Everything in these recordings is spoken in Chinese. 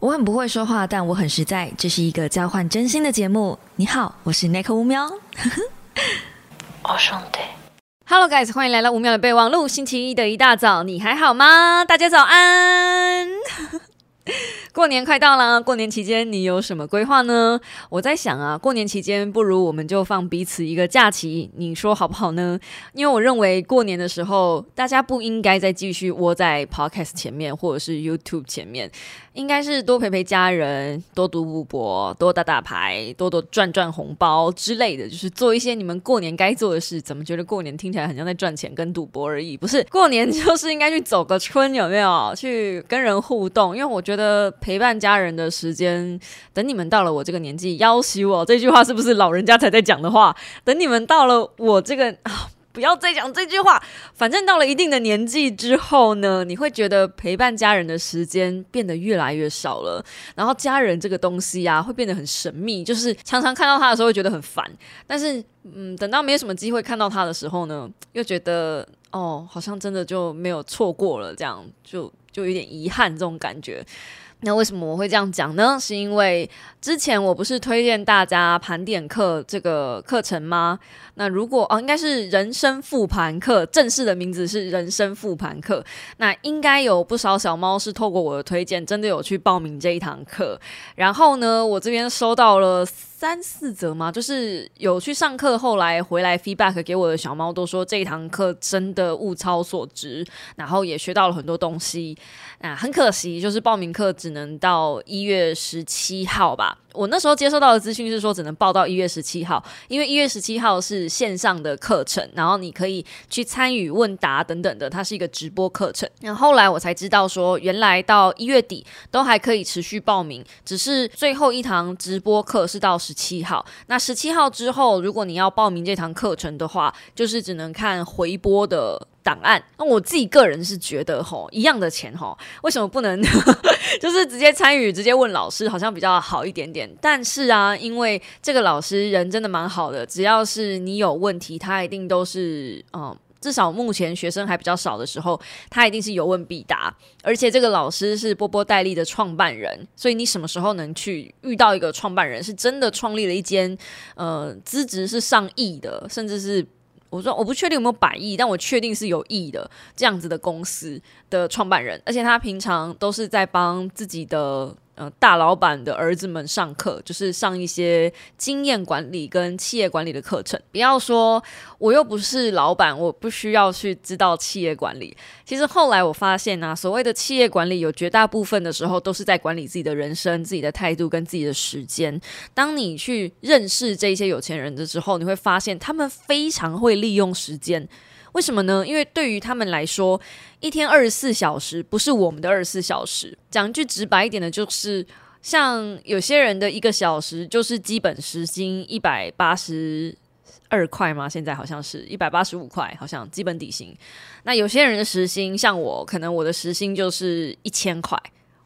我很不会说话，但我很实在。这是一个交换真心的节目。你好，我是 Nick 吴喵。我兄弟，Hello guys，欢迎来到五秒的备忘录。星期一的一大早，你还好吗？大家早安。过年快到了，过年期间你有什么规划呢？我在想啊，过年期间不如我们就放彼此一个假期，你说好不好呢？因为我认为过年的时候，大家不应该再继续窝在 Podcast 前面或者是 YouTube 前面。应该是多陪陪家人，多读赌博，多打打牌，多多赚赚红包之类的，就是做一些你们过年该做的事。怎么觉得过年听起来很像在赚钱跟赌博而已？不是，过年就是应该去走个春，有没有？去跟人互动？因为我觉得陪伴家人的时间，等你们到了我这个年纪，要挟我这句话是不是老人家才在讲的话？等你们到了我这个啊。不要再讲这句话。反正到了一定的年纪之后呢，你会觉得陪伴家人的时间变得越来越少了。然后家人这个东西啊，会变得很神秘，就是常常看到他的时候会觉得很烦。但是，嗯，等到没有什么机会看到他的时候呢，又觉得哦，好像真的就没有错过了，这样就就有点遗憾这种感觉。那为什么我会这样讲呢？是因为之前我不是推荐大家盘点课这个课程吗？那如果哦，应该是人生复盘课，正式的名字是人生复盘课。那应该有不少小猫是透过我的推荐，真的有去报名这一堂课。然后呢，我这边收到了三四则嘛，就是有去上课，后来回来 feedback 给我的小猫都说这一堂课真的物超所值，然后也学到了很多东西。啊，很可惜，就是报名课只能到一月十七号吧。我那时候接收到的资讯是说，只能报到一月十七号，因为一月十七号是线上的课程，然后你可以去参与问答等等的，它是一个直播课程。那后来我才知道说，原来到一月底都还可以持续报名，只是最后一堂直播课是到十七号。那十七号之后，如果你要报名这堂课程的话，就是只能看回播的。档案，那我自己个人是觉得吼，一样的钱吼，为什么不能 就是直接参与，直接问老师，好像比较好一点点。但是啊，因为这个老师人真的蛮好的，只要是你有问题，他一定都是嗯，至少目前学生还比较少的时候，他一定是有问必答。而且这个老师是波波代理的创办人，所以你什么时候能去遇到一个创办人，是真的创立了一间呃资质是上亿的，甚至是。我说我不确定有没有百亿，但我确定是有亿的这样子的公司的创办人，而且他平常都是在帮自己的。呃，大老板的儿子们上课，就是上一些经验管理跟企业管理的课程。不要说我又不是老板，我不需要去知道企业管理。其实后来我发现啊，所谓的企业管理，有绝大部分的时候都是在管理自己的人生、自己的态度跟自己的时间。当你去认识这些有钱人的时候，你会发现他们非常会利用时间。为什么呢？因为对于他们来说，一天二十四小时不是我们的二十四小时。讲句直白一点的，就是像有些人的一个小时就是基本时薪一百八十二块吗？现在好像是一百八十五块，好像基本底薪。那有些人的时薪，像我，可能我的时薪就是一千块。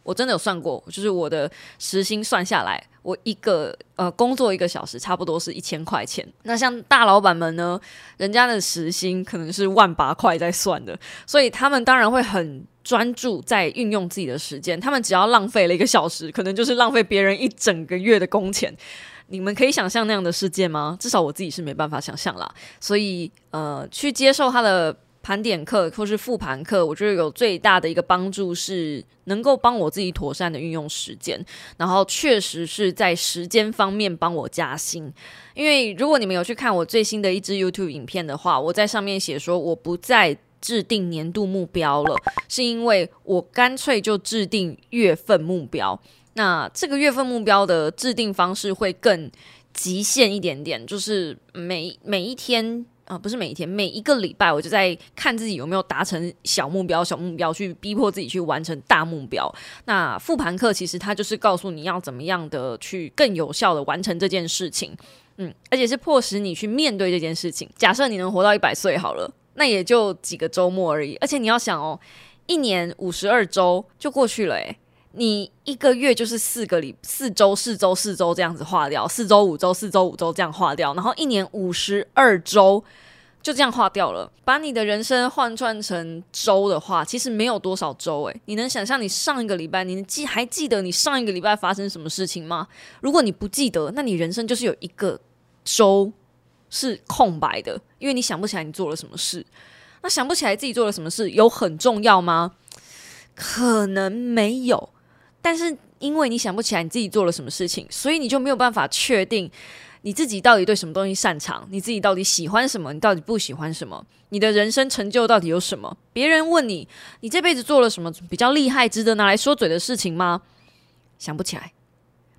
我真的有算过，就是我的时薪算下来。我一个呃工作一个小时，差不多是一千块钱。那像大老板们呢，人家的时薪可能是万八块在算的，所以他们当然会很专注在运用自己的时间。他们只要浪费了一个小时，可能就是浪费别人一整个月的工钱。你们可以想象那样的世界吗？至少我自己是没办法想象啦。所以呃，去接受他的。盘点课或是复盘课，我觉得有最大的一个帮助是能够帮我自己妥善的运用时间，然后确实是在时间方面帮我加薪。因为如果你们有去看我最新的一支 YouTube 影片的话，我在上面写说我不再制定年度目标了，是因为我干脆就制定月份目标。那这个月份目标的制定方式会更极限一点点，就是每每一天。啊，不是每一天，每一个礼拜，我就在看自己有没有达成小目标、小目标，去逼迫自己去完成大目标。那复盘课其实它就是告诉你要怎么样的去更有效的完成这件事情，嗯，而且是迫使你去面对这件事情。假设你能活到一百岁好了，那也就几个周末而已。而且你要想哦，一年五十二周就过去了，诶。你一个月就是四个礼四周四周四周这样子划掉，四周五周四周五周这样划掉，然后一年五十二周就这样划掉了。把你的人生换算成周的话，其实没有多少周诶，你能想象你上一个礼拜，你记还记得你上一个礼拜发生什么事情吗？如果你不记得，那你人生就是有一个周是空白的，因为你想不起来你做了什么事。那想不起来自己做了什么事，有很重要吗？可能没有，但是因为你想不起来你自己做了什么事情，所以你就没有办法确定你自己到底对什么东西擅长，你自己到底喜欢什么，你到底不喜欢什么，你的人生成就到底有什么？别人问你，你这辈子做了什么比较厉害、值得拿来说嘴的事情吗？想不起来，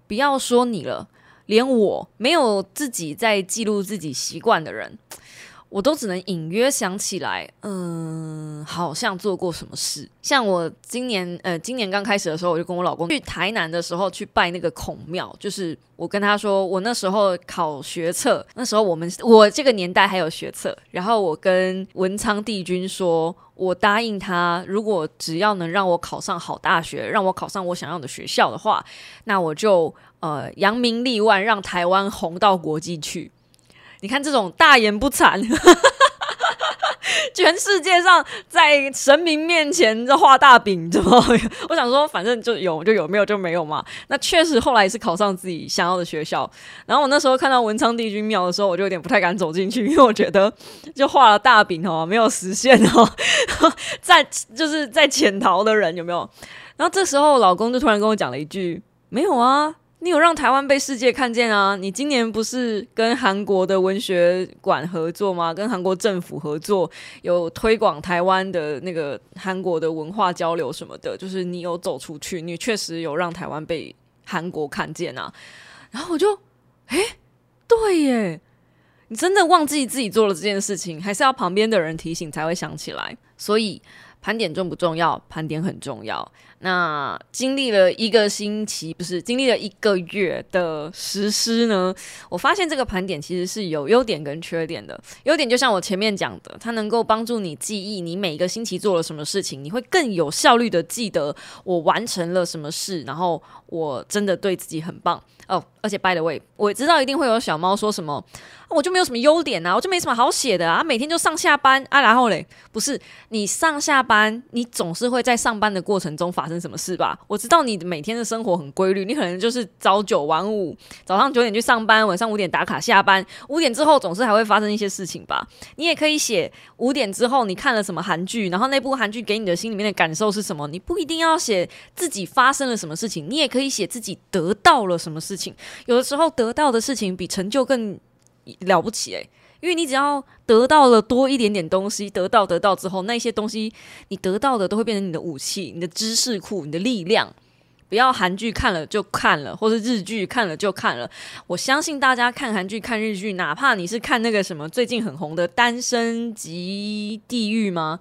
不要说你了，连我没有自己在记录自己习惯的人。我都只能隐约想起来，嗯，好像做过什么事。像我今年，呃，今年刚开始的时候，我就跟我老公去台南的时候去拜那个孔庙，就是我跟他说，我那时候考学测，那时候我们我这个年代还有学测，然后我跟文昌帝君说，我答应他，如果只要能让我考上好大学，让我考上我想要的学校的话，那我就呃扬名立万，让台湾红到国际去。你看这种大言不惭，哈哈哈全世界上在神明面前这画大饼，怎么？我想说，反正就有就有，没有就没有嘛。那确实后来是考上自己想要的学校。然后我那时候看到文昌帝君庙的时候，我就有点不太敢走进去，因为我觉得就画了大饼哦，没有实现哦，在就是在潜逃的人有没有？然后这时候老公就突然跟我讲了一句：“没有啊。”你有让台湾被世界看见啊？你今年不是跟韩国的文学馆合作吗？跟韩国政府合作，有推广台湾的那个韩国的文化交流什么的，就是你有走出去，你确实有让台湾被韩国看见啊。然后我就，哎，对耶，你真的忘记自己做了这件事情，还是要旁边的人提醒才会想起来？所以盘点重不重要？盘点很重要。那经历了一个星期，不是经历了一个月的实施呢？我发现这个盘点其实是有优点跟缺点的。优点就像我前面讲的，它能够帮助你记忆你每一个星期做了什么事情，你会更有效率的记得我完成了什么事，然后我真的对自己很棒哦。而且，by the way，我知道一定会有小猫说什么，我就没有什么优点啊，我就没什么好写的啊，每天就上下班啊，然后嘞，不是你上下班，你总是会在上班的过程中发生什么事吧？我知道你每天的生活很规律，你可能就是早九晚五，早上九点去上班，晚上五点打卡下班，五点之后总是还会发生一些事情吧？你也可以写五点之后你看了什么韩剧，然后那部韩剧给你的心里面的感受是什么？你不一定要写自己发生了什么事情，你也可以写自己得到了什么事情。有的时候得到的事情比成就更了不起诶，因为你只要得到了多一点点东西，得到得到之后，那些东西你得到的都会变成你的武器、你的知识库、你的力量。不要韩剧看了就看了，或是日剧看了就看了。我相信大家看韩剧、看日剧，哪怕你是看那个什么最近很红的《单身级地狱》吗？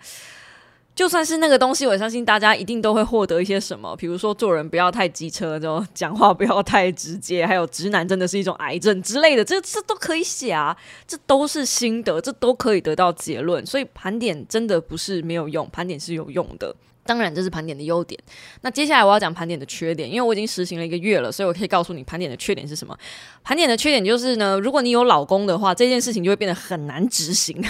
就算是那个东西，我相信大家一定都会获得一些什么，比如说做人不要太机车，就讲话不要太直接，还有直男真的是一种癌症之类的，这这都可以写啊，这都是心得，这都可以得到结论。所以盘点真的不是没有用，盘点是有用的。当然这是盘点的优点。那接下来我要讲盘点的缺点，因为我已经实行了一个月了，所以我可以告诉你盘点的缺点是什么。盘点的缺点就是呢，如果你有老公的话，这件事情就会变得很难执行。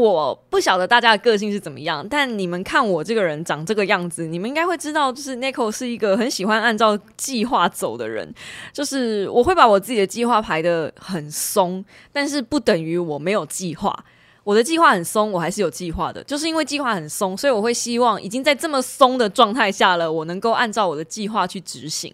我不晓得大家的个性是怎么样，但你们看我这个人长这个样子，你们应该会知道，就是 Nico 是一个很喜欢按照计划走的人。就是我会把我自己的计划排的很松，但是不等于我没有计划。我的计划很松，我还是有计划的。就是因为计划很松，所以我会希望已经在这么松的状态下了，我能够按照我的计划去执行。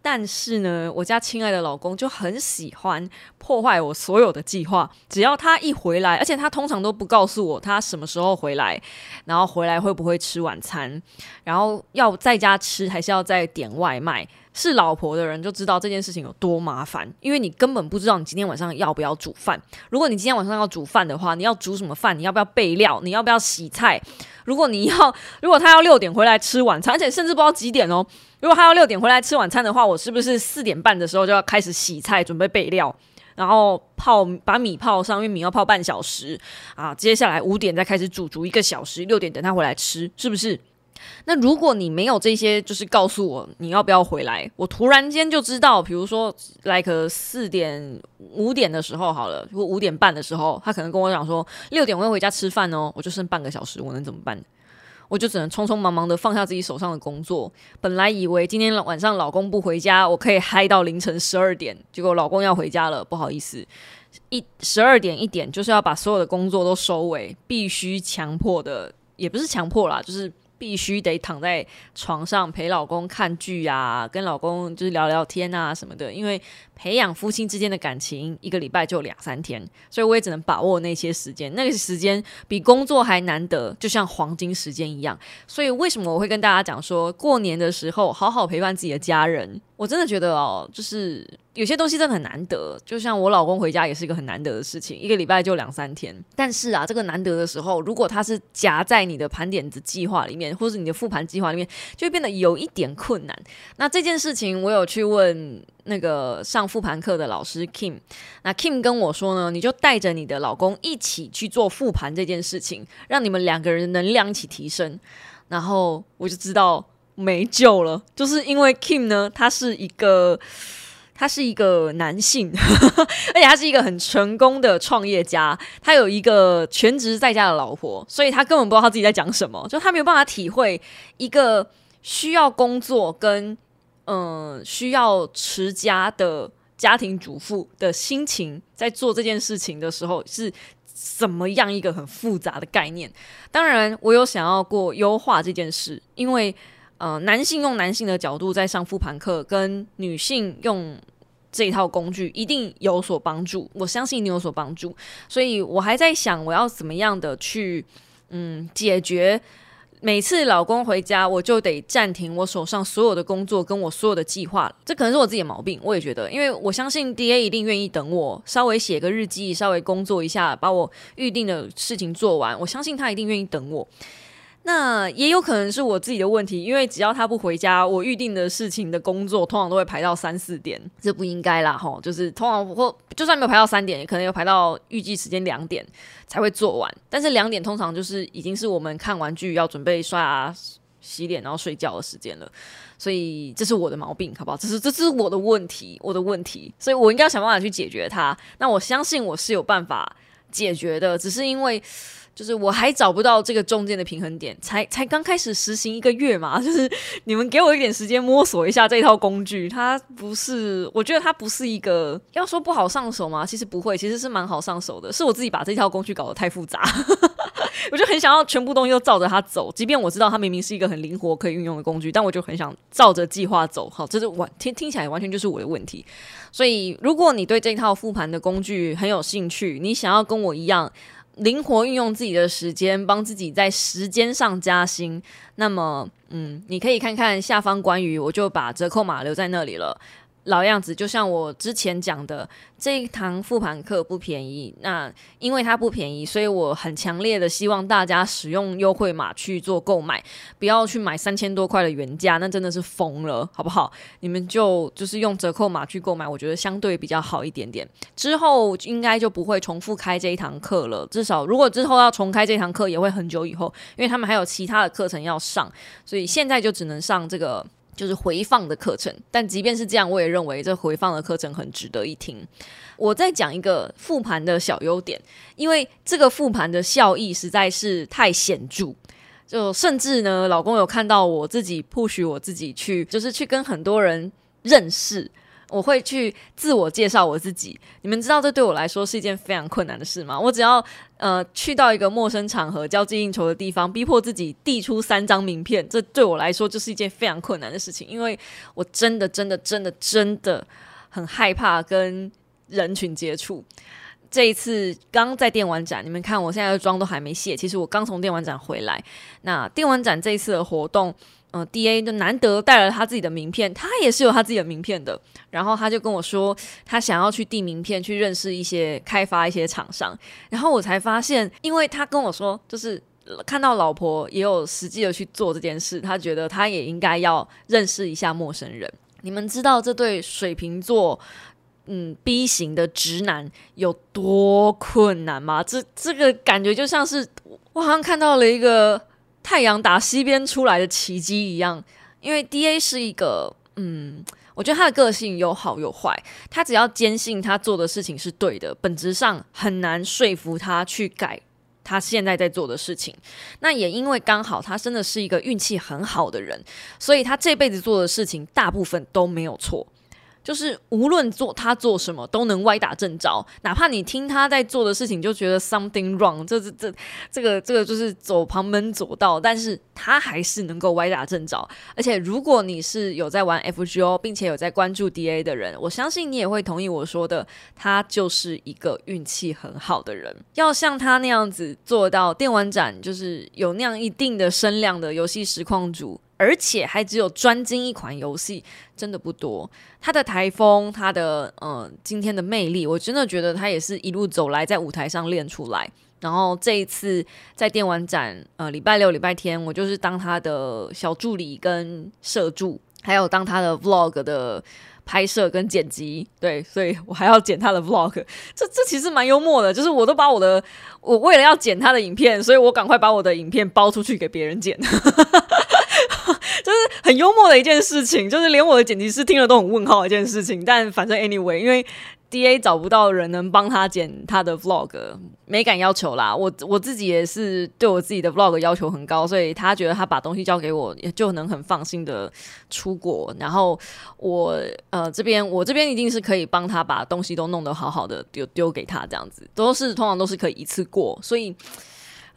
但是呢，我家亲爱的老公就很喜欢破坏我所有的计划。只要他一回来，而且他通常都不告诉我他什么时候回来，然后回来会不会吃晚餐，然后要在家吃还是要再点外卖。是老婆的人就知道这件事情有多麻烦，因为你根本不知道你今天晚上要不要煮饭。如果你今天晚上要煮饭的话，你要煮什么饭？你要不要备料？你要不要洗菜？如果你要，如果他要六点回来吃晚餐，而且甚至不知道几点哦。如果他要六点回来吃晚餐的话，我是不是四点半的时候就要开始洗菜、准备备料，然后泡把米泡上，因为米要泡半小时啊。接下来五点再开始煮，煮一个小时，六点等他回来吃，是不是？那如果你没有这些，就是告诉我你要不要回来，我突然间就知道，比如说，like 四点五点的时候好了，或五点半的时候，他可能跟我讲说六点我要回家吃饭哦，我就剩半个小时，我能怎么办？我就只能匆匆忙忙的放下自己手上的工作。本来以为今天晚上老公不回家，我可以嗨到凌晨十二点，结果老公要回家了，不好意思，一十二点一点就是要把所有的工作都收尾，必须强迫的，也不是强迫啦，就是。必须得躺在床上陪老公看剧啊，跟老公就是聊聊天啊什么的。因为培养夫妻之间的感情，一个礼拜就两三天，所以我也只能把握那些时间。那个时间比工作还难得，就像黄金时间一样。所以为什么我会跟大家讲说，过年的时候好好陪伴自己的家人？我真的觉得哦，就是。有些东西真的很难得，就像我老公回家也是一个很难得的事情，一个礼拜就两三天。但是啊，这个难得的时候，如果他是夹在你的盘点子计划里面，或是你的复盘计划里面，就会变得有一点困难。那这件事情，我有去问那个上复盘课的老师 Kim，那 Kim 跟我说呢，你就带着你的老公一起去做复盘这件事情，让你们两个人能量一起提升。然后我就知道没救了，就是因为 Kim 呢，他是一个。他是一个男性，而且他是一个很成功的创业家。他有一个全职在家的老婆，所以他根本不知道他自己在讲什么，就他没有办法体会一个需要工作跟嗯需要持家的家庭主妇的心情，在做这件事情的时候是怎么样一个很复杂的概念。当然，我有想要过优化这件事，因为。呃，男性用男性的角度在上复盘课，跟女性用这一套工具一定有所帮助，我相信你有所帮助。所以我还在想，我要怎么样的去嗯解决每次老公回家我就得暂停我手上所有的工作跟我所有的计划，这可能是我自己的毛病。我也觉得，因为我相信 D A 一定愿意等我稍微写个日记，稍微工作一下，把我预定的事情做完。我相信他一定愿意等我。那也有可能是我自己的问题，因为只要他不回家，我预定的事情的工作通常都会排到三四点，这不应该啦吼，就是通常或就算没有排到三点，也可能有排到预计时间两点才会做完。但是两点通常就是已经是我们看完剧要准备刷牙、洗脸然后睡觉的时间了，所以这是我的毛病，好不好？这是这是我的问题，我的问题，所以我应该要想办法去解决它。那我相信我是有办法解决的，只是因为。就是我还找不到这个中间的平衡点，才才刚开始实行一个月嘛，就是你们给我一点时间摸索一下这套工具，它不是，我觉得它不是一个要说不好上手吗？其实不会，其实是蛮好上手的，是我自己把这套工具搞得太复杂，我就很想要全部东西都照着它走，即便我知道它明明是一个很灵活可以运用的工具，但我就很想照着计划走。好，这是完听听起来完全就是我的问题。所以如果你对这套复盘的工具很有兴趣，你想要跟我一样。灵活运用自己的时间，帮自己在时间上加薪。那么，嗯，你可以看看下方关于，我就把折扣码留在那里了。老样子，就像我之前讲的，这一堂复盘课不便宜。那因为它不便宜，所以我很强烈的希望大家使用优惠码去做购买，不要去买三千多块的原价，那真的是疯了，好不好？你们就就是用折扣码去购买，我觉得相对比较好一点点。之后应该就不会重复开这一堂课了，至少如果之后要重开这堂课，也会很久以后，因为他们还有其他的课程要上，所以现在就只能上这个。就是回放的课程，但即便是这样，我也认为这回放的课程很值得一听。我再讲一个复盘的小优点，因为这个复盘的效益实在是太显著，就甚至呢，老公有看到我自己 push 我自己去，就是去跟很多人认识。我会去自我介绍我自己，你们知道这对我来说是一件非常困难的事吗？我只要呃去到一个陌生场合、交际应酬的地方，逼迫自己递出三张名片，这对我来说就是一件非常困难的事情，因为我真的、真的、真的、真的很害怕跟人群接触。这一次刚在电玩展，你们看我现在的妆都还没卸，其实我刚从电玩展回来。那电玩展这一次的活动。嗯，D A 就难得带了他自己的名片，他也是有他自己的名片的。然后他就跟我说，他想要去递名片，去认识一些开发一些厂商。然后我才发现，因为他跟我说，就是看到老婆也有实际的去做这件事，他觉得他也应该要认识一下陌生人。你们知道这对水瓶座嗯 B 型的直男有多困难吗？这这个感觉就像是我好像看到了一个。太阳打西边出来的奇迹一样。因为 D A 是一个，嗯，我觉得他的个性有好有坏。他只要坚信他做的事情是对的，本质上很难说服他去改他现在在做的事情。那也因为刚好他真的是一个运气很好的人，所以他这辈子做的事情大部分都没有错。就是无论做他做什么都能歪打正着，哪怕你听他在做的事情就觉得 something wrong，这这这这个这个就是走旁门左道，但是他还是能够歪打正着。而且如果你是有在玩 FGO，并且有在关注 DA 的人，我相信你也会同意我说的，他就是一个运气很好的人。要像他那样子做到电玩展，就是有那样一定的声量的游戏实况主。而且还只有专精一款游戏，真的不多。他的台风，他的嗯，今天的魅力，我真的觉得他也是一路走来在舞台上练出来。然后这一次在电玩展，呃，礼拜六、礼拜天，我就是当他的小助理跟摄助，还有当他的 vlog 的拍摄跟剪辑。对，所以我还要剪他的 vlog。这这其实蛮幽默的，就是我都把我的，我为了要剪他的影片，所以我赶快把我的影片包出去给别人剪。就是很幽默的一件事情，就是连我的剪辑师听了都很问号一件事情。但反正 anyway，因为 D A 找不到人能帮他剪他的 vlog，没敢要求啦。我我自己也是对我自己的 vlog 要求很高，所以他觉得他把东西交给我，也就能很放心的出国。然后我呃这边我这边一定是可以帮他把东西都弄得好好的丢丢给他，这样子都是通常都是可以一次过，所以。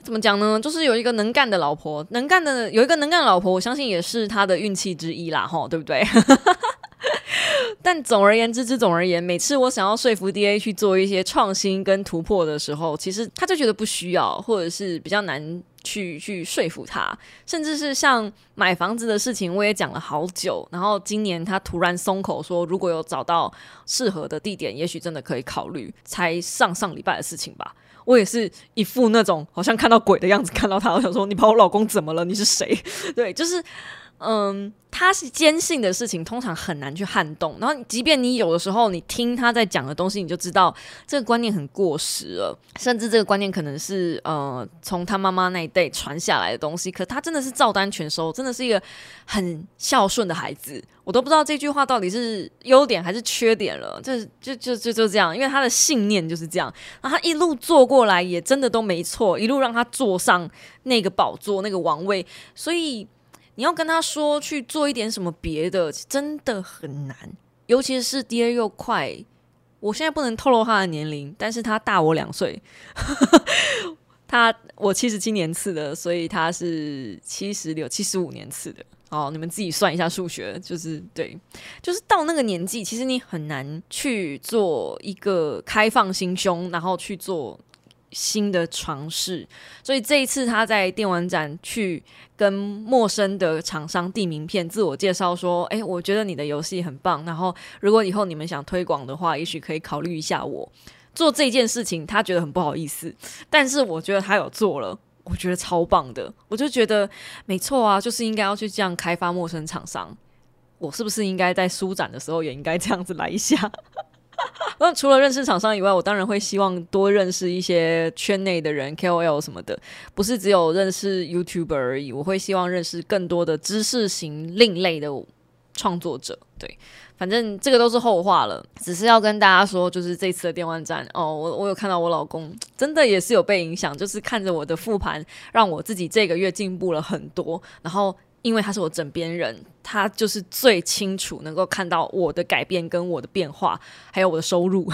怎么讲呢？就是有一个能干的老婆，能干的有一个能干的老婆，我相信也是他的运气之一啦，吼，对不对？但总而言之之总而言，每次我想要说服 D A 去做一些创新跟突破的时候，其实他就觉得不需要，或者是比较难去去说服他。甚至是像买房子的事情，我也讲了好久。然后今年他突然松口说，如果有找到适合的地点，也许真的可以考虑。才上上礼拜的事情吧。我也是一副那种好像看到鬼的样子看到他，我想说你把我老公怎么了？你是谁？对，就是，嗯。他是坚信的事情，通常很难去撼动。然后，即便你有的时候你听他在讲的东西，你就知道这个观念很过时了。甚至这个观念可能是呃从他妈妈那一代传下来的东西。可他真的是照单全收，真的是一个很孝顺的孩子。我都不知道这句话到底是优点还是缺点了。就就就就就这样，因为他的信念就是这样。然后他一路做过来，也真的都没错，一路让他坐上那个宝座、那个王位。所以。你要跟他说去做一点什么别的，真的很难。尤其是 D A 又快，我现在不能透露他的年龄，但是他大我两岁。他我七十七年次的，所以他是七十六、七十五年次的。哦，你们自己算一下数学，就是对，就是到那个年纪，其实你很难去做一个开放心胸，然后去做。新的尝试，所以这一次他在电玩展去跟陌生的厂商递名片、自我介绍，说：“哎，我觉得你的游戏很棒，然后如果以后你们想推广的话，也许可以考虑一下我做这件事情。”他觉得很不好意思，但是我觉得他有做了，我觉得超棒的。我就觉得没错啊，就是应该要去这样开发陌生厂商。我是不是应该在书展的时候也应该这样子来一下？那除了认识厂商以外，我当然会希望多认识一些圈内的人，KOL 什么的，不是只有认识 YouTuber 而已。我会希望认识更多的知识型另类的创作者。对，反正这个都是后话了，只是要跟大家说，就是这次的电玩站哦，我我有看到我老公真的也是有被影响，就是看着我的复盘，让我自己这个月进步了很多，然后。因为他是我枕边人，他就是最清楚能够看到我的改变跟我的变化，还有我的收入。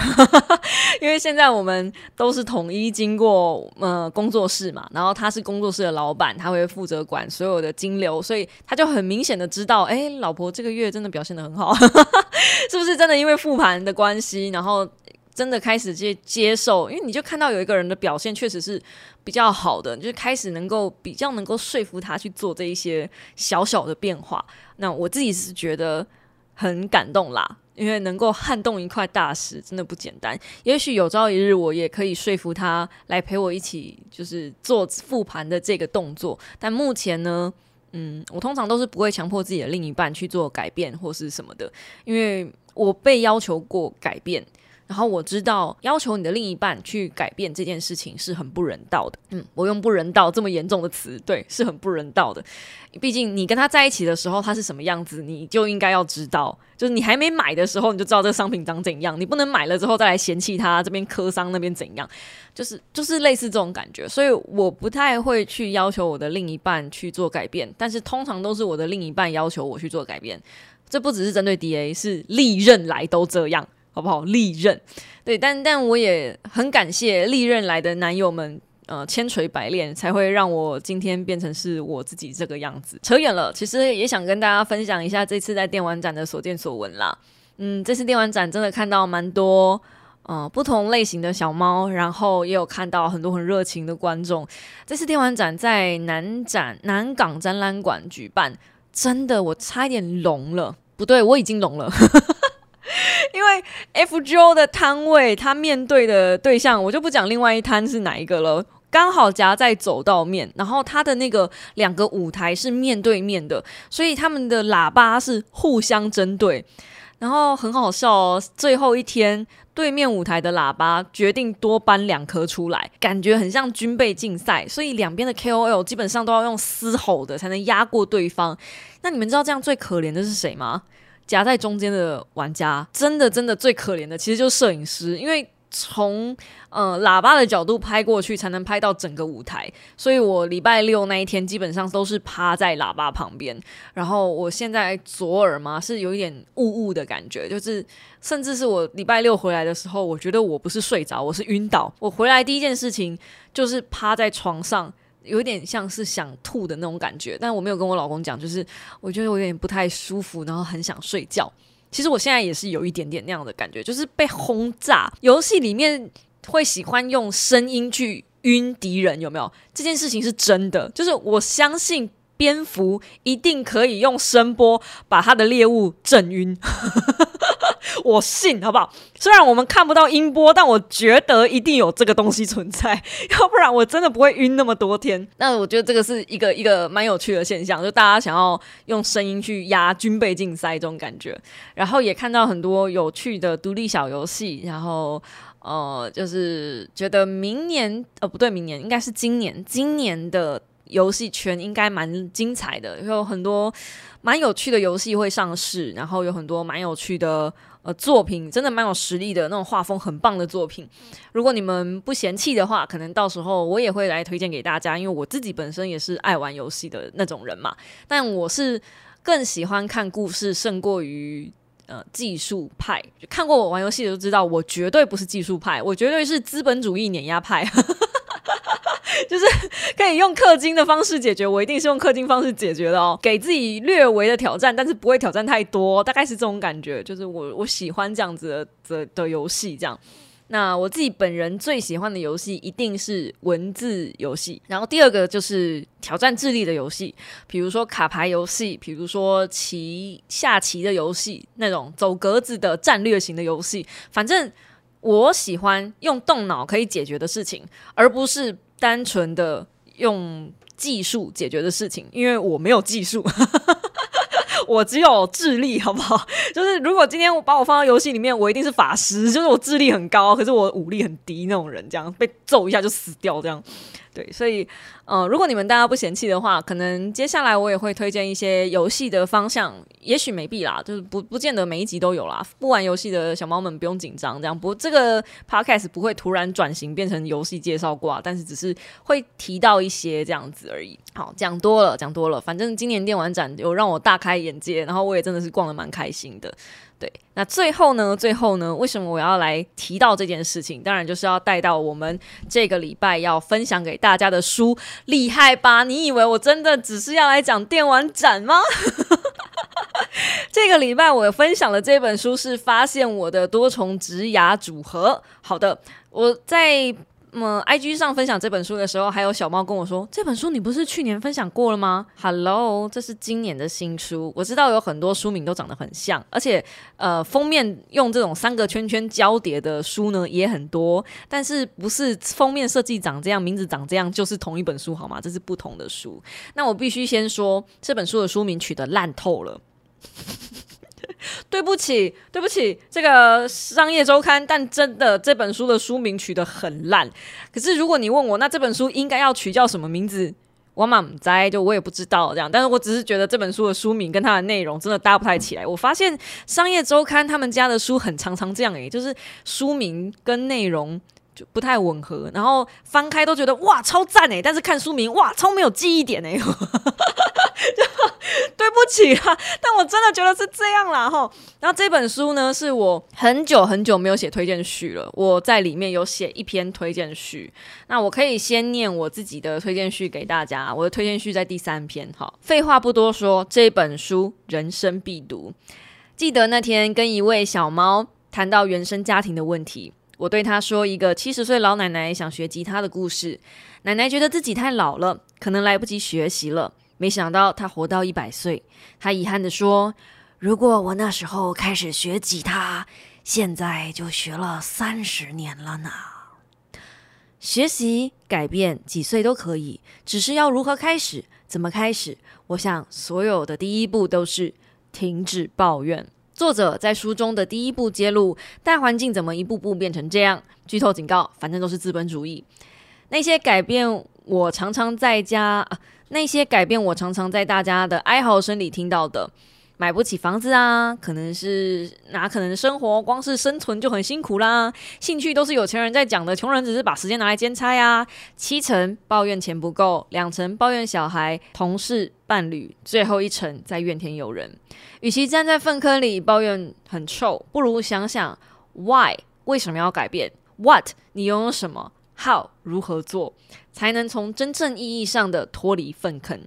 因为现在我们都是统一经过呃工作室嘛，然后他是工作室的老板，他会负责管所有的金流，所以他就很明显的知道，哎，老婆这个月真的表现的很好，是不是真的因为复盘的关系，然后。真的开始接接受，因为你就看到有一个人的表现确实是比较好的，就开始能够比较能够说服他去做这一些小小的变化。那我自己是觉得很感动啦，因为能够撼动一块大石真的不简单。也许有朝一日我也可以说服他来陪我一起，就是做复盘的这个动作。但目前呢，嗯，我通常都是不会强迫自己的另一半去做改变或是什么的，因为我被要求过改变。然后我知道要求你的另一半去改变这件事情是很不人道的。嗯，我用不人道这么严重的词，对，是很不人道的。毕竟你跟他在一起的时候他是什么样子，你就应该要知道。就是你还没买的时候，你就知道这个商品长怎样。你不能买了之后再来嫌弃他这边磕伤那边怎样，就是就是类似这种感觉。所以我不太会去要求我的另一半去做改变，但是通常都是我的另一半要求我去做改变。这不只是针对 D A，是历任来都这样。好不好？历任对，但但我也很感谢历任来的男友们，呃，千锤百炼，才会让我今天变成是我自己这个样子。扯远了，其实也想跟大家分享一下这次在电玩展的所见所闻啦。嗯，这次电玩展真的看到蛮多，呃，不同类型的小猫，然后也有看到很多很热情的观众。这次电玩展在南展南港展览馆举办，真的我差一点聋了，不对，我已经聋了。因为 FGO 的摊位，他面对的对象，我就不讲另外一摊是哪一个了。刚好夹在走道面，然后他的那个两个舞台是面对面的，所以他们的喇叭是互相针对。然后很好笑哦，最后一天对面舞台的喇叭决定多搬两颗出来，感觉很像军备竞赛，所以两边的 KOL 基本上都要用嘶吼的才能压过对方。那你们知道这样最可怜的是谁吗？夹在中间的玩家，真的真的最可怜的，其实就是摄影师，因为从呃喇叭的角度拍过去，才能拍到整个舞台。所以我礼拜六那一天基本上都是趴在喇叭旁边。然后我现在左耳嘛是有一点雾雾的感觉，就是甚至是我礼拜六回来的时候，我觉得我不是睡着，我是晕倒。我回来第一件事情就是趴在床上。有点像是想吐的那种感觉，但我没有跟我老公讲，就是我觉得我有点不太舒服，然后很想睡觉。其实我现在也是有一点点那样的感觉，就是被轰炸。游戏里面会喜欢用声音去晕敌人，有没有？这件事情是真的，就是我相信蝙蝠一定可以用声波把它的猎物震晕。我信，好不好？虽然我们看不到音波，但我觉得一定有这个东西存在，要不然我真的不会晕那么多天。那我觉得这个是一个一个蛮有趣的现象，就大家想要用声音去压军备竞赛这种感觉。然后也看到很多有趣的独立小游戏，然后呃，就是觉得明年呃不对，明年应该是今年，今年的游戏圈应该蛮精彩的，有很多蛮有趣的游戏会上市，然后有很多蛮有趣的。呃，作品真的蛮有实力的，那种画风很棒的作品。如果你们不嫌弃的话，可能到时候我也会来推荐给大家，因为我自己本身也是爱玩游戏的那种人嘛。但我是更喜欢看故事胜过于呃技术派。看过我玩游戏的都知道，我绝对不是技术派，我绝对是资本主义碾压派。就是 可以用氪金的方式解决，我一定是用氪金方式解决的哦。给自己略微的挑战，但是不会挑战太多，大概是这种感觉。就是我我喜欢这样子的的游戏，这样。那我自己本人最喜欢的游戏一定是文字游戏，然后第二个就是挑战智力的游戏，比如说卡牌游戏，比如说棋下棋的游戏，那种走格子的战略型的游戏。反正我喜欢用动脑可以解决的事情，而不是。单纯的用技术解决的事情，因为我没有技术，我只有智力，好不好？就是如果今天我把我放到游戏里面，我一定是法师，就是我智力很高，可是我武力很低那种人，这样被揍一下就死掉，这样。对，所以，呃，如果你们大家不嫌弃的话，可能接下来我也会推荐一些游戏的方向，也许没必啦，就是不不见得每一集都有啦。不玩游戏的小猫们不用紧张，这样不，这个 podcast 不会突然转型变成游戏介绍挂，但是只是会提到一些这样子而已。好，讲多了，讲多了，反正今年电玩展有让我大开眼然后我也真的是逛的蛮开心的。对，那最后呢？最后呢？为什么我要来提到这件事情？当然就是要带到我们这个礼拜要分享给大家的书，厉害吧？你以为我真的只是要来讲电玩展吗？这个礼拜我分享的这本书是《发现我的多重职涯组合》。好的，我在。那么，IG 上分享这本书的时候，还有小猫跟我说：“这本书你不是去年分享过了吗？”Hello，这是今年的新书。我知道有很多书名都长得很像，而且呃，封面用这种三个圈圈交叠的书呢也很多，但是不是封面设计长这样，名字长这样就是同一本书好吗？这是不同的书。那我必须先说，这本书的书名取得烂透了。对不起，对不起，这个商业周刊，但真的这本书的书名取得很烂。可是如果你问我，那这本书应该要取叫什么名字？我满在就我也不知道这样，但是我只是觉得这本书的书名跟它的内容真的搭不太起来。我发现商业周刊他们家的书很常常这样诶，就是书名跟内容。就不太吻合，然后翻开都觉得哇超赞哎，但是看书名哇超没有记忆点哎，对不起啊，但我真的觉得是这样啦哈。然后这本书呢是我很久很久没有写推荐序了，我在里面有写一篇推荐序，那我可以先念我自己的推荐序给大家，我的推荐序在第三篇哈。废话不多说，这本书人生必读。记得那天跟一位小猫谈到原生家庭的问题。我对他说：“一个七十岁老奶奶想学吉他的故事。奶奶觉得自己太老了，可能来不及学习了。没想到她活到一百岁。她遗憾的说：‘如果我那时候开始学吉他，现在就学了三十年了呢。’学习改变，几岁都可以，只是要如何开始，怎么开始？我想，所有的第一步都是停止抱怨。”作者在书中的第一步揭露大环境怎么一步步变成这样。剧透警告，反正都是资本主义。那些改变我常常在家，那些改变我常常在大家的哀嚎声里听到的。买不起房子啊，可能是哪可能生活光是生存就很辛苦啦。兴趣都是有钱人在讲的，穷人只是把时间拿来兼差啊。七成抱怨钱不够，两成抱怨小孩、同事、伴侣，最后一成在怨天尤人。与其站在粪坑里抱怨很臭，不如想想 why 为什么要改变？What 你拥有什么？How 如何做才能从真正意义上的脱离粪坑？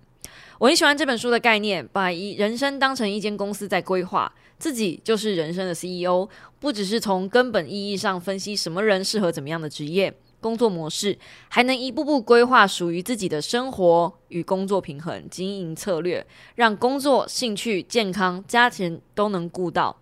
我很喜欢这本书的概念，把一人生当成一间公司在规划，自己就是人生的 CEO，不只是从根本意义上分析什么人适合怎么样的职业、工作模式，还能一步步规划属于自己的生活与工作平衡经营策略，让工作、兴趣、健康、家庭都能顾到，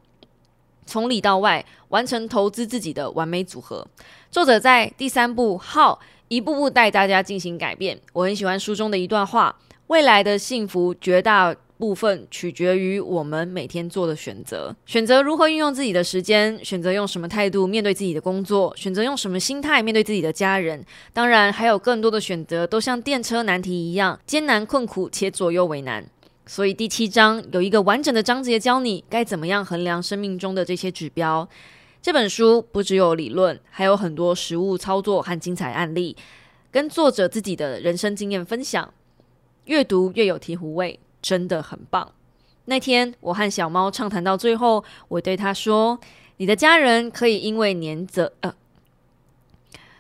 从里到外完成投资自己的完美组合。作者在第三部号一步步带大家进行改变。我很喜欢书中的一段话。未来的幸福绝大部分取决于我们每天做的选择，选择如何运用自己的时间，选择用什么态度面对自己的工作，选择用什么心态面对自己的家人。当然，还有更多的选择都像电车难题一样艰难困苦且左右为难。所以第七章有一个完整的章节教你该怎么样衡量生命中的这些指标。这本书不只有理论，还有很多实物操作和精彩案例，跟作者自己的人生经验分享。越读越有醍醐味，真的很棒。那天我和小猫畅谈到最后，我对他说：“你的家人可以因为年则呃，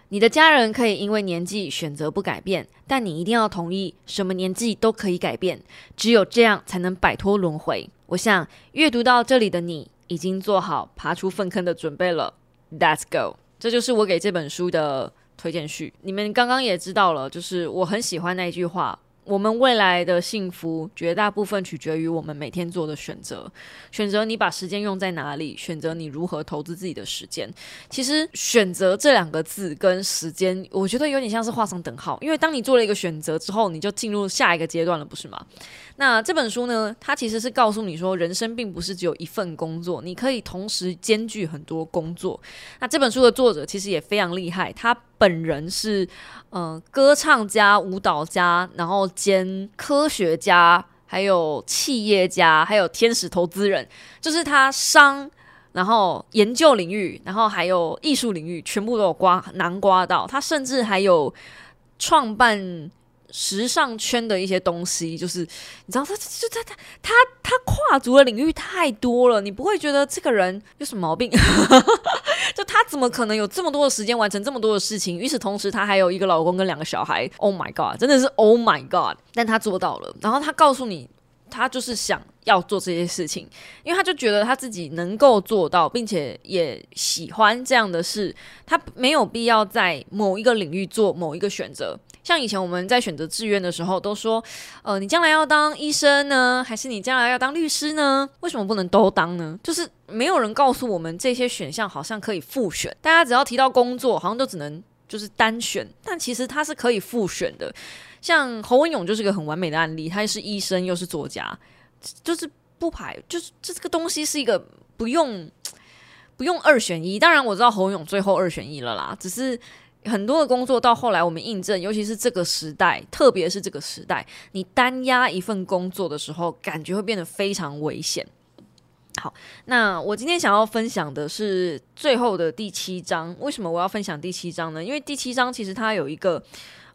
你的家人可以因为年纪选择不改变，但你一定要同意，什么年纪都可以改变，只有这样才能摆脱轮回。”我想阅读到这里的你已经做好爬出粪坑的准备了。Let's go！这就是我给这本书的推荐序。你们刚刚也知道了，就是我很喜欢那句话。我们未来的幸福，绝大部分取决于我们每天做的选择。选择你把时间用在哪里，选择你如何投资自己的时间。其实“选择”这两个字跟时间，我觉得有点像是画上等号。因为当你做了一个选择之后，你就进入下一个阶段了，不是吗？那这本书呢？它其实是告诉你说，人生并不是只有一份工作，你可以同时兼具很多工作。那这本书的作者其实也非常厉害，他本人是嗯歌唱家、舞蹈家，然后兼科学家，还有企业家，还有天使投资人，就是他商，然后研究领域，然后还有艺术领域，全部都有刮囊刮到。他甚至还有创办。时尚圈的一些东西，就是你知道，他就他他他他跨足的领域太多了，你不会觉得这个人有什么毛病？就他怎么可能有这么多的时间完成这么多的事情？与此同时，他还有一个老公跟两个小孩。Oh my god，真的是 Oh my god！但他做到了。然后他告诉你，他就是想要做这些事情，因为他就觉得他自己能够做到，并且也喜欢这样的事。他没有必要在某一个领域做某一个选择。像以前我们在选择志愿的时候，都说，呃，你将来要当医生呢，还是你将来要当律师呢？为什么不能都当呢？就是没有人告诉我们这些选项好像可以复选。大家只要提到工作，好像都只能就是单选，但其实它是可以复选的。像侯文勇就是个很完美的案例，他是医生又是作家，就是不排，就是这这个东西是一个不用不用二选一。当然我知道侯勇最后二选一了啦，只是很多的工作到后来我们印证，尤其是这个时代，特别是这个时代，你单压一份工作的时候，感觉会变得非常危险。好，那我今天想要分享的是最后的第七章。为什么我要分享第七章呢？因为第七章其实它有一个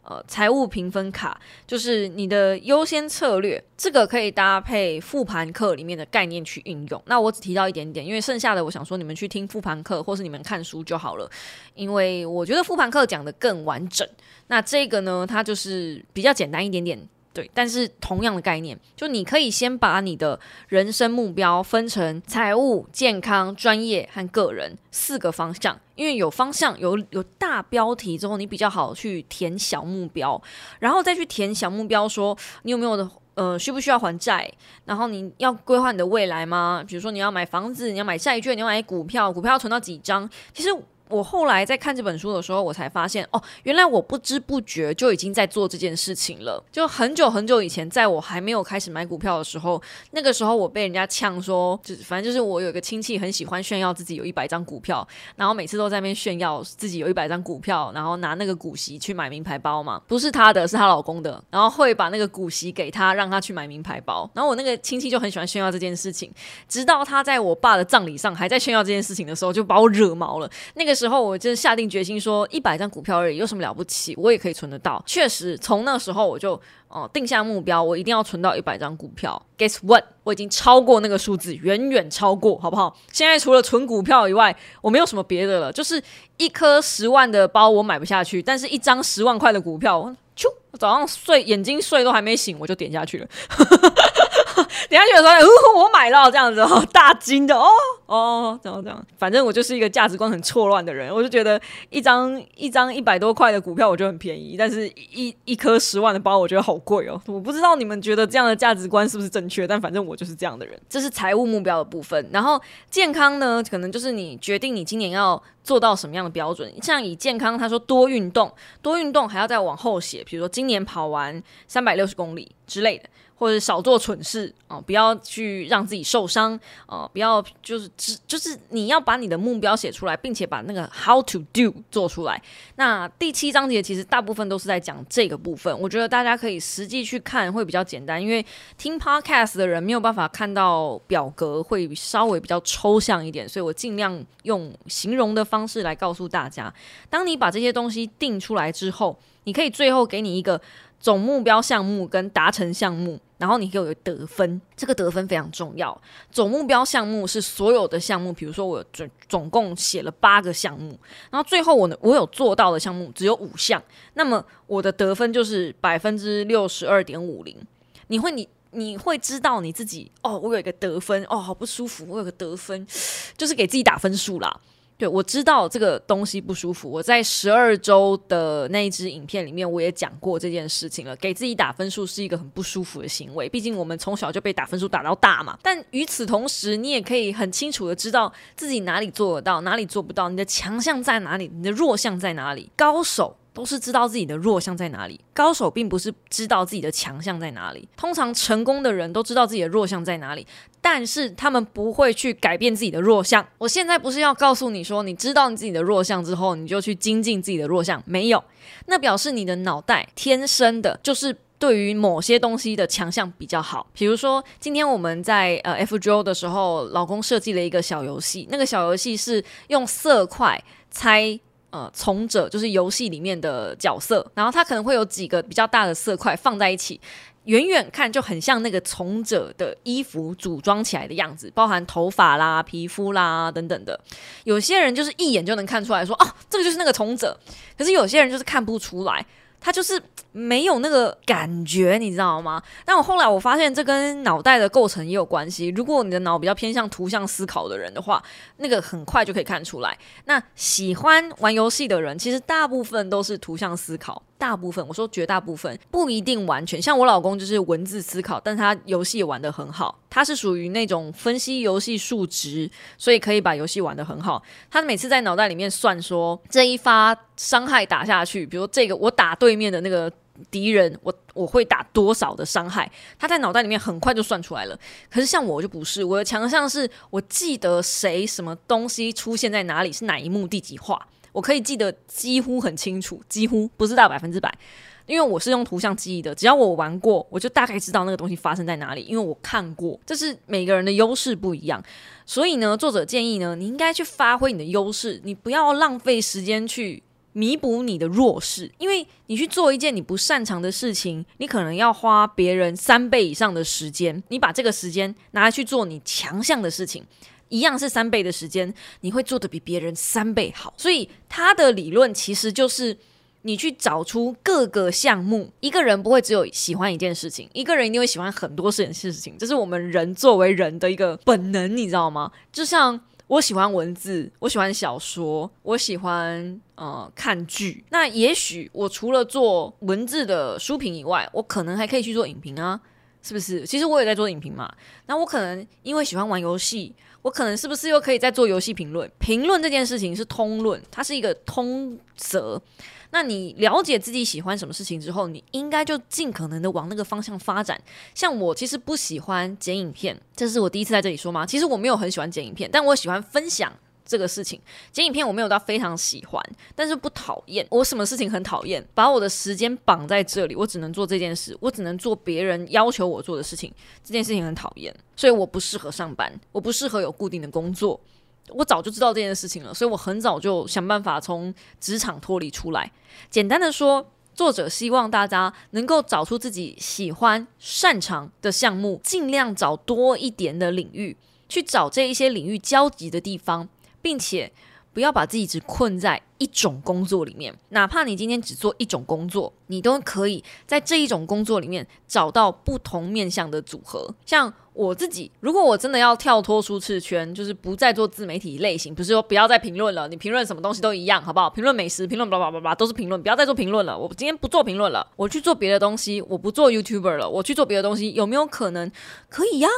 呃财务评分卡，就是你的优先策略，这个可以搭配复盘课里面的概念去运用。那我只提到一点点，因为剩下的我想说你们去听复盘课，或是你们看书就好了。因为我觉得复盘课讲的更完整，那这个呢，它就是比较简单一点点。对，但是同样的概念，就你可以先把你的人生目标分成财务、健康、专业和个人四个方向，因为有方向、有有大标题之后，你比较好去填小目标，然后再去填小目标，说你有没有的呃需不需要还债，然后你要规划你的未来吗？比如说你要买房子，你要买债券，你要买股票，股票要存到几张？其实。我后来在看这本书的时候，我才发现哦，原来我不知不觉就已经在做这件事情了。就很久很久以前，在我还没有开始买股票的时候，那个时候我被人家呛说，就反正就是我有一个亲戚很喜欢炫耀自己有一百张股票，然后每次都在那边炫耀自己有一百张股票，然后拿那个股息去买名牌包嘛，不是她的，是她老公的，然后会把那个股息给他，让他去买名牌包。然后我那个亲戚就很喜欢炫耀这件事情，直到他在我爸的葬礼上还在炫耀这件事情的时候，就把我惹毛了。那个时候我就下定决心说，一百张股票而已，有什么了不起？我也可以存得到。确实，从那时候我就哦定下目标，我一定要存到一百张股票。Guess what？我已经超过那个数字，远远超过，好不好？现在除了存股票以外，我没有什么别的了。就是一颗十万的包我买不下去，但是一张十万块的股票，啾，早上睡眼睛睡都还没醒，我就点下去了。等下去的时候，呜，我买了这样子哦，大金的哦哦，这样这样，反正我就是一个价值观很错乱的人，我就觉得一张一张一百多块的股票我觉得很便宜，但是一一颗十万的包我觉得好贵哦。我不知道你们觉得这样的价值观是不是正确，但反正我就是这样的人。这是财务目标的部分，然后健康呢，可能就是你决定你今年要做到什么样的标准。像以健康，他说多运动，多运动还要再往后写，比如说今年跑完三百六十公里之类的。或者少做蠢事哦，不要去让自己受伤哦，不要就是只就是你要把你的目标写出来，并且把那个 how to do 做出来。那第七章节其实大部分都是在讲这个部分，我觉得大家可以实际去看会比较简单，因为听 podcast 的人没有办法看到表格，会稍微比较抽象一点，所以我尽量用形容的方式来告诉大家。当你把这些东西定出来之后，你可以最后给你一个总目标项目跟达成项目。然后你给我个得分，这个得分非常重要。总目标项目是所有的项目，比如说我总总共写了八个项目，然后最后我呢，我有做到的项目只有五项，那么我的得分就是百分之六十二点五零。你会你你会知道你自己哦，我有一个得分哦，好不舒服，我有个得分，就是给自己打分数啦。对，我知道这个东西不舒服。我在十二周的那一支影片里面，我也讲过这件事情了。给自己打分数是一个很不舒服的行为，毕竟我们从小就被打分数打到大嘛。但与此同时，你也可以很清楚的知道自己哪里做得到，哪里做不到，你的强项在哪里，你的弱项在哪里。高手。都是知道自己的弱项在哪里，高手并不是知道自己的强项在哪里。通常成功的人都知道自己的弱项在哪里，但是他们不会去改变自己的弱项。我现在不是要告诉你说，你知道你自己的弱项之后，你就去精进自己的弱项，没有，那表示你的脑袋天生的就是对于某些东西的强项比较好。比如说，今天我们在呃 F G O 的时候，老公设计了一个小游戏，那个小游戏是用色块猜。呃，从者就是游戏里面的角色，然后他可能会有几个比较大的色块放在一起，远远看就很像那个从者的衣服组装起来的样子，包含头发啦、皮肤啦等等的。有些人就是一眼就能看出来说，哦，这个就是那个从者，可是有些人就是看不出来。他就是没有那个感觉，你知道吗？但我后来我发现，这跟脑袋的构成也有关系。如果你的脑比较偏向图像思考的人的话，那个很快就可以看出来。那喜欢玩游戏的人，其实大部分都是图像思考。大部分我说绝大部分不一定完全，像我老公就是文字思考，但他游戏玩的很好，他是属于那种分析游戏数值，所以可以把游戏玩的很好。他每次在脑袋里面算说这一发伤害打下去，比如这个我打对面的那个敌人，我我会打多少的伤害，他在脑袋里面很快就算出来了。可是像我就不是，我的强项是我记得谁什么东西出现在哪里，是哪一幕第几话，我可以记得几乎很清楚，几乎不是到百分之百。因为我是用图像记忆的，只要我玩过，我就大概知道那个东西发生在哪里，因为我看过。这是每个人的优势不一样，所以呢，作者建议呢，你应该去发挥你的优势，你不要浪费时间去弥补你的弱势，因为你去做一件你不擅长的事情，你可能要花别人三倍以上的时间，你把这个时间拿来去做你强项的事情，一样是三倍的时间，你会做的比别人三倍好。所以他的理论其实就是。你去找出各个项目，一个人不会只有喜欢一件事情，一个人一定会喜欢很多事情事情，这是我们人作为人的一个本能，你知道吗？就像我喜欢文字，我喜欢小说，我喜欢呃看剧，那也许我除了做文字的书评以外，我可能还可以去做影评啊，是不是？其实我也在做影评嘛，那我可能因为喜欢玩游戏，我可能是不是又可以再做游戏评论？评论这件事情是通论，它是一个通则。那你了解自己喜欢什么事情之后，你应该就尽可能的往那个方向发展。像我其实不喜欢剪影片，这是我第一次在这里说吗？其实我没有很喜欢剪影片，但我喜欢分享这个事情。剪影片我没有到非常喜欢，但是不讨厌。我什么事情很讨厌？把我的时间绑在这里，我只能做这件事，我只能做别人要求我做的事情。这件事情很讨厌，所以我不适合上班，我不适合有固定的工作。我早就知道这件事情了，所以我很早就想办法从职场脱离出来。简单的说，作者希望大家能够找出自己喜欢、擅长的项目，尽量找多一点的领域，去找这一些领域交集的地方，并且不要把自己只困在一种工作里面。哪怕你今天只做一种工作，你都可以在这一种工作里面找到不同面向的组合，像。我自己，如果我真的要跳脱舒适圈，就是不再做自媒体类型，不是说不要再评论了，你评论什么东西都一样，好不好？评论美食，评论叭叭叭叭都是评论，不要再做评论了。我今天不做评论了，我去做别的东西，我不做 YouTuber 了，我去做别的东西，有没有可能？可以呀，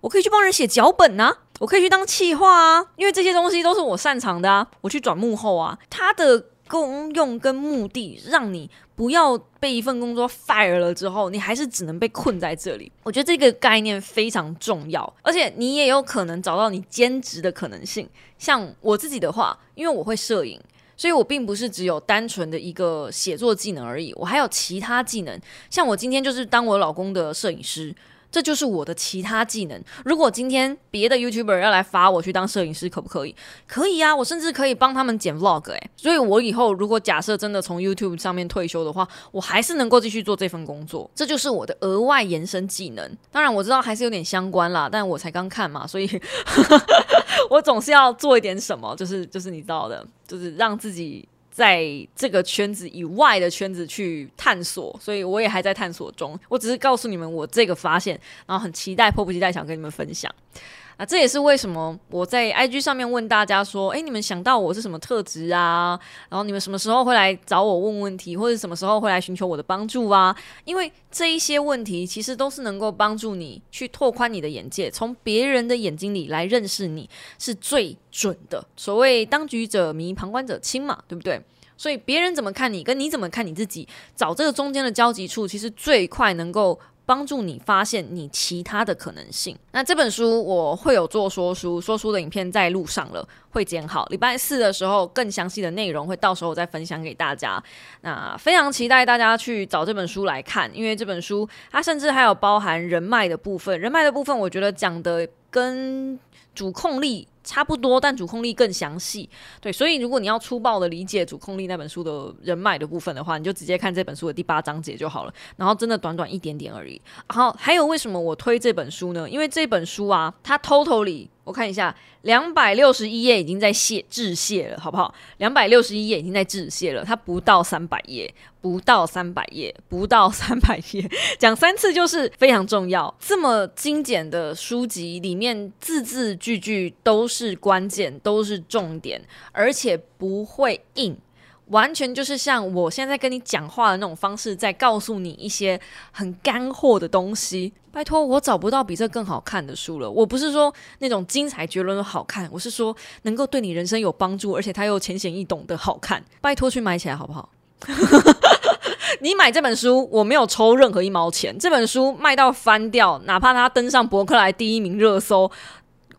我可以去帮人写脚本呐，我可以去当企划啊，因为这些东西都是我擅长的啊，我去转幕后啊，他的。功用跟目的，让你不要被一份工作 fire 了之后，你还是只能被困在这里。我觉得这个概念非常重要，而且你也有可能找到你兼职的可能性。像我自己的话，因为我会摄影，所以我并不是只有单纯的一个写作技能而已，我还有其他技能。像我今天就是当我老公的摄影师。这就是我的其他技能。如果今天别的 YouTuber 要来罚我去当摄影师，可不可以？可以啊，我甚至可以帮他们剪 Vlog 诶。所以我以后如果假设真的从 YouTube 上面退休的话，我还是能够继续做这份工作。这就是我的额外延伸技能。当然我知道还是有点相关啦，但我才刚看嘛，所以 我总是要做一点什么，就是就是你知道的，就是让自己。在这个圈子以外的圈子去探索，所以我也还在探索中。我只是告诉你们我这个发现，然后很期待，迫不及待想跟你们分享。啊，这也是为什么我在 IG 上面问大家说：“诶，你们想到我是什么特质啊？然后你们什么时候会来找我问问题，或者什么时候会来寻求我的帮助啊？”因为这一些问题其实都是能够帮助你去拓宽你的眼界，从别人的眼睛里来认识你是最准的。所谓当局者迷，旁观者清嘛，对不对？所以别人怎么看你，跟你怎么看你自己，找这个中间的交集处，其实最快能够。帮助你发现你其他的可能性。那这本书我会有做说书，说书的影片在路上了，会剪好。礼拜四的时候，更详细的内容会到时候再分享给大家。那非常期待大家去找这本书来看，因为这本书它甚至还有包含人脉的部分。人脉的部分，我觉得讲的跟主控力。差不多，但主控力更详细。对，所以如果你要粗暴的理解主控力那本书的人脉的部分的话，你就直接看这本书的第八章节就好了。然后真的短短一点点而已。然后还有为什么我推这本书呢？因为这本书啊，它 totally。我看一下，两百六十一页已经在卸致谢了，好不好？两百六十一页已经在致谢了，它不到三百页，不到三百页，不到三百页，讲三次就是非常重要。这么精简的书籍里面，字字句句都是是关键，都是重点，而且不会硬。完全就是像我现在跟你讲话的那种方式，在告诉你一些很干货的东西。拜托，我找不到比这更好看的书了。我不是说那种精彩绝伦的好看，我是说能够对你人生有帮助，而且它又浅显易懂的好看。拜托去买起来好不好？你买这本书，我没有抽任何一毛钱。这本书卖到翻掉，哪怕它登上博客来第一名热搜，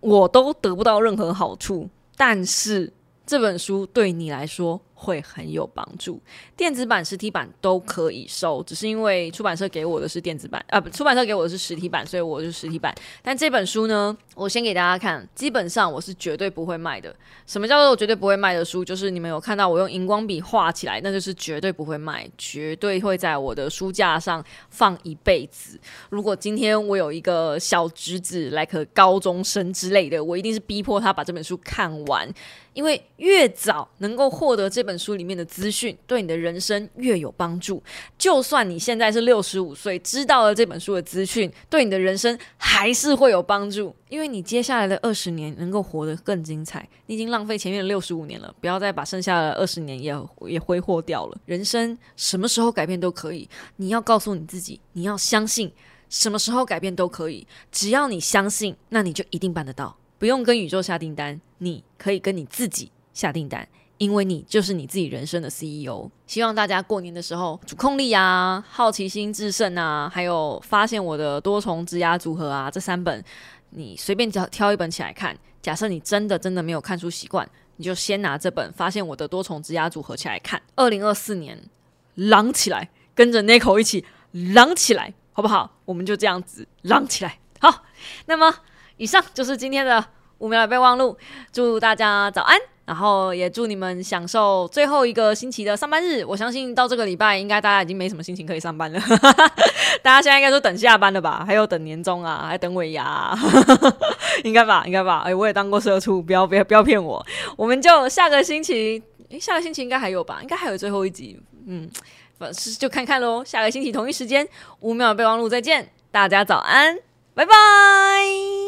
我都得不到任何好处。但是这本书对你来说，会很有帮助，电子版、实体版都可以收，只是因为出版社给我的是电子版，啊不，出版社给我的是实体版，所以我是实体版。但这本书呢，我先给大家看，基本上我是绝对不会卖的。什么叫做绝对不会卖的书？就是你们有看到我用荧光笔画起来，那就是绝对不会卖，绝对会在我的书架上放一辈子。如果今天我有一个小侄子，来个高中生之类的，我一定是逼迫他把这本书看完。因为越早能够获得这本本书里面的资讯，对你的人生越有帮助。就算你现在是六十五岁，知道了这本书的资讯，对你的人生还是会有帮助。因为你接下来的二十年能够活得更精彩。你已经浪费前面的六十五年了，不要再把剩下的二十年也也挥霍掉了。人生什么时候改变都可以，你要告诉你自己，你要相信，什么时候改变都可以。只要你相信，那你就一定办得到。不用跟宇宙下订单，你可以跟你自己下订单，因为你就是你自己人生的 CEO。希望大家过年的时候，主控力啊、好奇心制胜啊，还有发现我的多重质押组合啊，这三本你随便挑挑一本起来看。假设你真的真的没有看书习惯，你就先拿这本发现我的多重质押组合起来看。二零二四年，狼起来，跟着 Nico 一起狼起来，好不好？我们就这样子狼起来。好，那么。以上就是今天的五秒备忘录，祝大家早安，然后也祝你们享受最后一个星期的上班日。我相信到这个礼拜，应该大家已经没什么心情可以上班了，大家现在应该都等下班了吧？还有等年终啊，还等尾牙，应该吧？应该吧？哎，我也当过社畜，不要不要不要骗我。我们就下个星期，诶，下个星期应该还有吧？应该还有最后一集，嗯，是就看看喽。下个星期同一时间五秒备忘录再见，大家早安，拜拜。